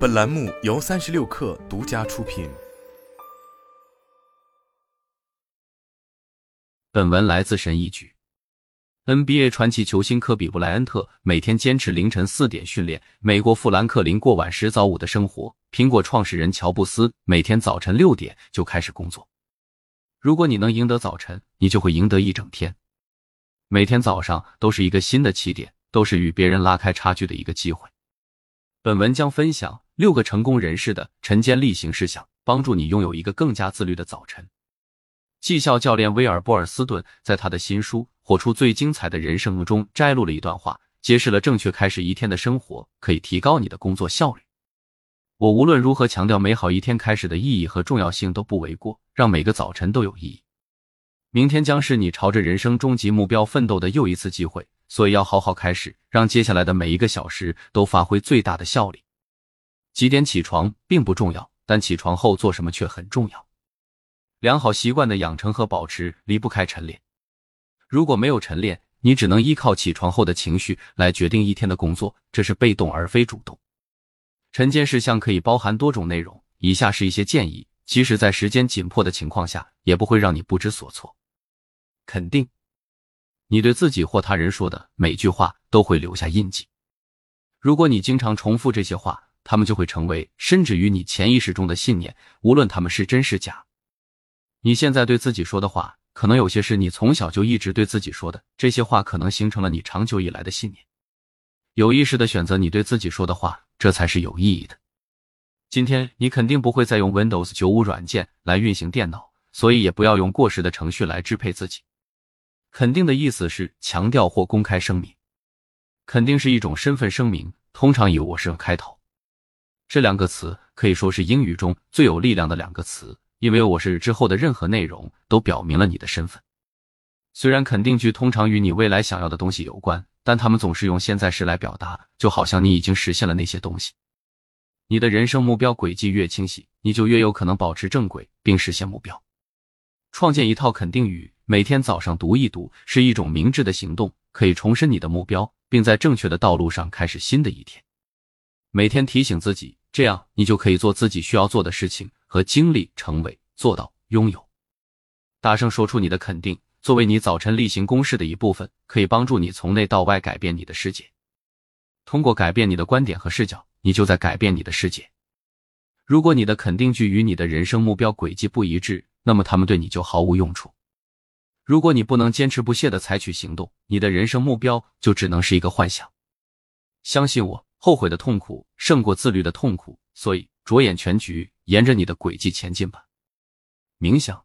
本栏目由三十六氪独家出品。本文来自神译局。NBA 传奇球星科比布莱恩特每天坚持凌晨四点训练，美国富兰克林过晚十早五的生活。苹果创始人乔布斯每天早晨六点就开始工作。如果你能赢得早晨，你就会赢得一整天。每天早上都是一个新的起点，都是与别人拉开差距的一个机会。本文将分享。六个成功人士的晨间例行事项，帮助你拥有一个更加自律的早晨。绩效教练威尔波尔斯顿在他的新书《活出最精彩的人生》中摘录了一段话，揭示了正确开始一天的生活可以提高你的工作效率。我无论如何强调美好一天开始的意义和重要性都不为过，让每个早晨都有意义。明天将是你朝着人生终极目标奋斗的又一次机会，所以要好好开始，让接下来的每一个小时都发挥最大的效力。几点起床并不重要，但起床后做什么却很重要。良好习惯的养成和保持离不开晨练。如果没有晨练，你只能依靠起床后的情绪来决定一天的工作，这是被动而非主动。晨间事项可以包含多种内容，以下是一些建议，即使在时间紧迫的情况下，也不会让你不知所措。肯定，你对自己或他人说的每句话都会留下印记。如果你经常重复这些话。他们就会成为深植于你潜意识中的信念，无论他们是真是假。你现在对自己说的话，可能有些是你从小就一直对自己说的，这些话可能形成了你长久以来的信念。有意识的选择你对自己说的话，这才是有意义的。今天你肯定不会再用 Windows 九五软件来运行电脑，所以也不要用过时的程序来支配自己。肯定的意思是强调或公开声明，肯定是一种身份声明，通常以我是开头。这两个词可以说是英语中最有力量的两个词，因为我是之后的任何内容都表明了你的身份。虽然肯定句通常与你未来想要的东西有关，但他们总是用现在时来表达，就好像你已经实现了那些东西。你的人生目标轨迹越清晰，你就越有可能保持正轨并实现目标。创建一套肯定语，每天早上读一读，是一种明智的行动，可以重申你的目标，并在正确的道路上开始新的一天。每天提醒自己。这样，你就可以做自己需要做的事情和经历，成为、做到、拥有。大声说出你的肯定，作为你早晨例行公事的一部分，可以帮助你从内到外改变你的世界。通过改变你的观点和视角，你就在改变你的世界。如果你的肯定句与你的人生目标轨迹不一致，那么他们对你就毫无用处。如果你不能坚持不懈的采取行动，你的人生目标就只能是一个幻想。相信我。后悔的痛苦胜过自律的痛苦，所以着眼全局，沿着你的轨迹前进吧。冥想。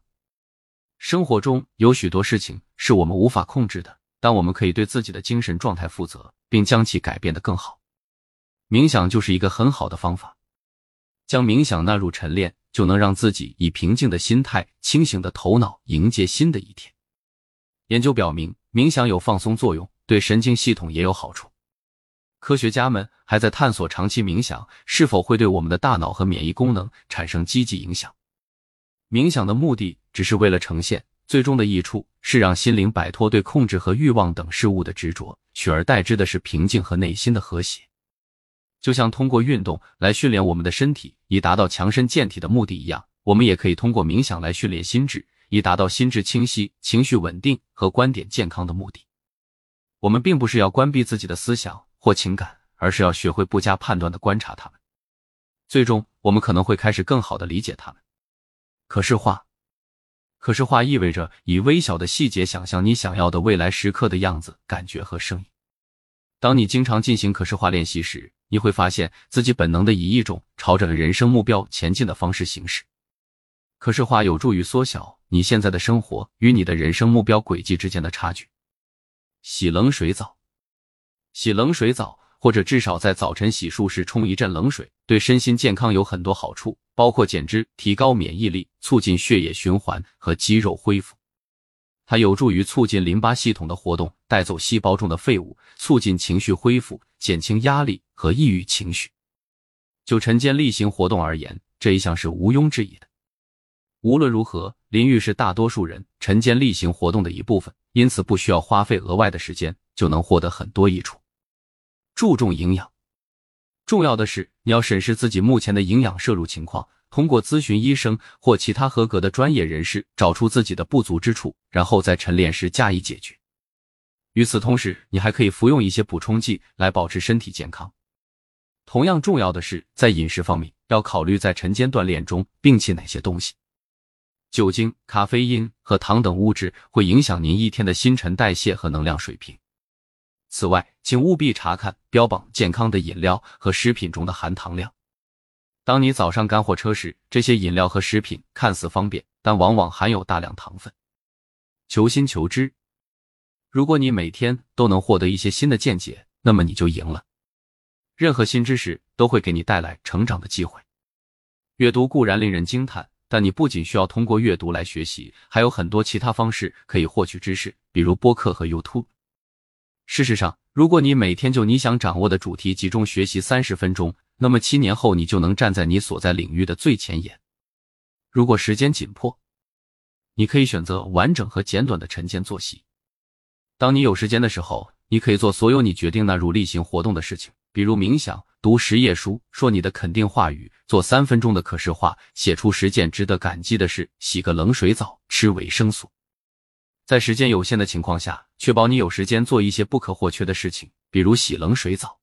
生活中有许多事情是我们无法控制的，但我们可以对自己的精神状态负责，并将其改变得更好。冥想就是一个很好的方法。将冥想纳入晨练，就能让自己以平静的心态、清醒的头脑迎接新的一天。研究表明，冥想有放松作用，对神经系统也有好处。科学家们还在探索长期冥想是否会对我们的大脑和免疫功能产生积极影响。冥想的目的只是为了呈现，最终的益处是让心灵摆脱对控制和欲望等事物的执着，取而代之的是平静和内心的和谐。就像通过运动来训练我们的身体，以达到强身健体的目的一样，我们也可以通过冥想来训练心智，以达到心智清晰、情绪稳定和观点健康的目的。我们并不是要关闭自己的思想。或情感，而是要学会不加判断的观察他们。最终，我们可能会开始更好的理解他们。可视化，可视化意味着以微小的细节想象你想要的未来时刻的样子、感觉和声音。当你经常进行可视化练习时，你会发现自己本能的以一种朝着人生目标前进的方式行事。可视化有助于缩小你现在的生活与你的人生目标轨迹之间的差距。洗冷水澡。洗冷水澡，或者至少在早晨洗漱时冲一阵冷水，对身心健康有很多好处，包括减脂、提高免疫力、促进血液循环和肌肉恢复。它有助于促进淋巴系统的活动，带走细胞中的废物，促进情绪恢复，减轻压力和抑郁情绪。就晨间例行活动而言，这一项是毋庸置疑的。无论如何，淋浴是大多数人晨间例行活动的一部分，因此不需要花费额外的时间就能获得很多益处。注重营养，重要的是，你要审视自己目前的营养摄入情况，通过咨询医生或其他合格的专业人士，找出自己的不足之处，然后在晨练时加以解决。与此同时，你还可以服用一些补充剂来保持身体健康。同样重要的是，在饮食方面要考虑在晨间锻炼中摒弃哪些东西。酒精、咖啡因和糖等物质会影响您一天的新陈代谢和能量水平。此外，请务必查看标榜健康的饮料和食品中的含糖量。当你早上赶火车时，这些饮料和食品看似方便，但往往含有大量糖分。求新求知，如果你每天都能获得一些新的见解，那么你就赢了。任何新知识都会给你带来成长的机会。阅读固然令人惊叹，但你不仅需要通过阅读来学习，还有很多其他方式可以获取知识，比如播客和 YouTube。事实上，如果你每天就你想掌握的主题集中学习三十分钟，那么七年后你就能站在你所在领域的最前沿。如果时间紧迫，你可以选择完整和简短的晨间作息。当你有时间的时候，你可以做所有你决定纳入例行活动的事情。比如冥想、读十页书、说你的肯定话语、做三分钟的可视化、写出十件值得感激的事、洗个冷水澡、吃维生素。在时间有限的情况下，确保你有时间做一些不可或缺的事情，比如洗冷水澡。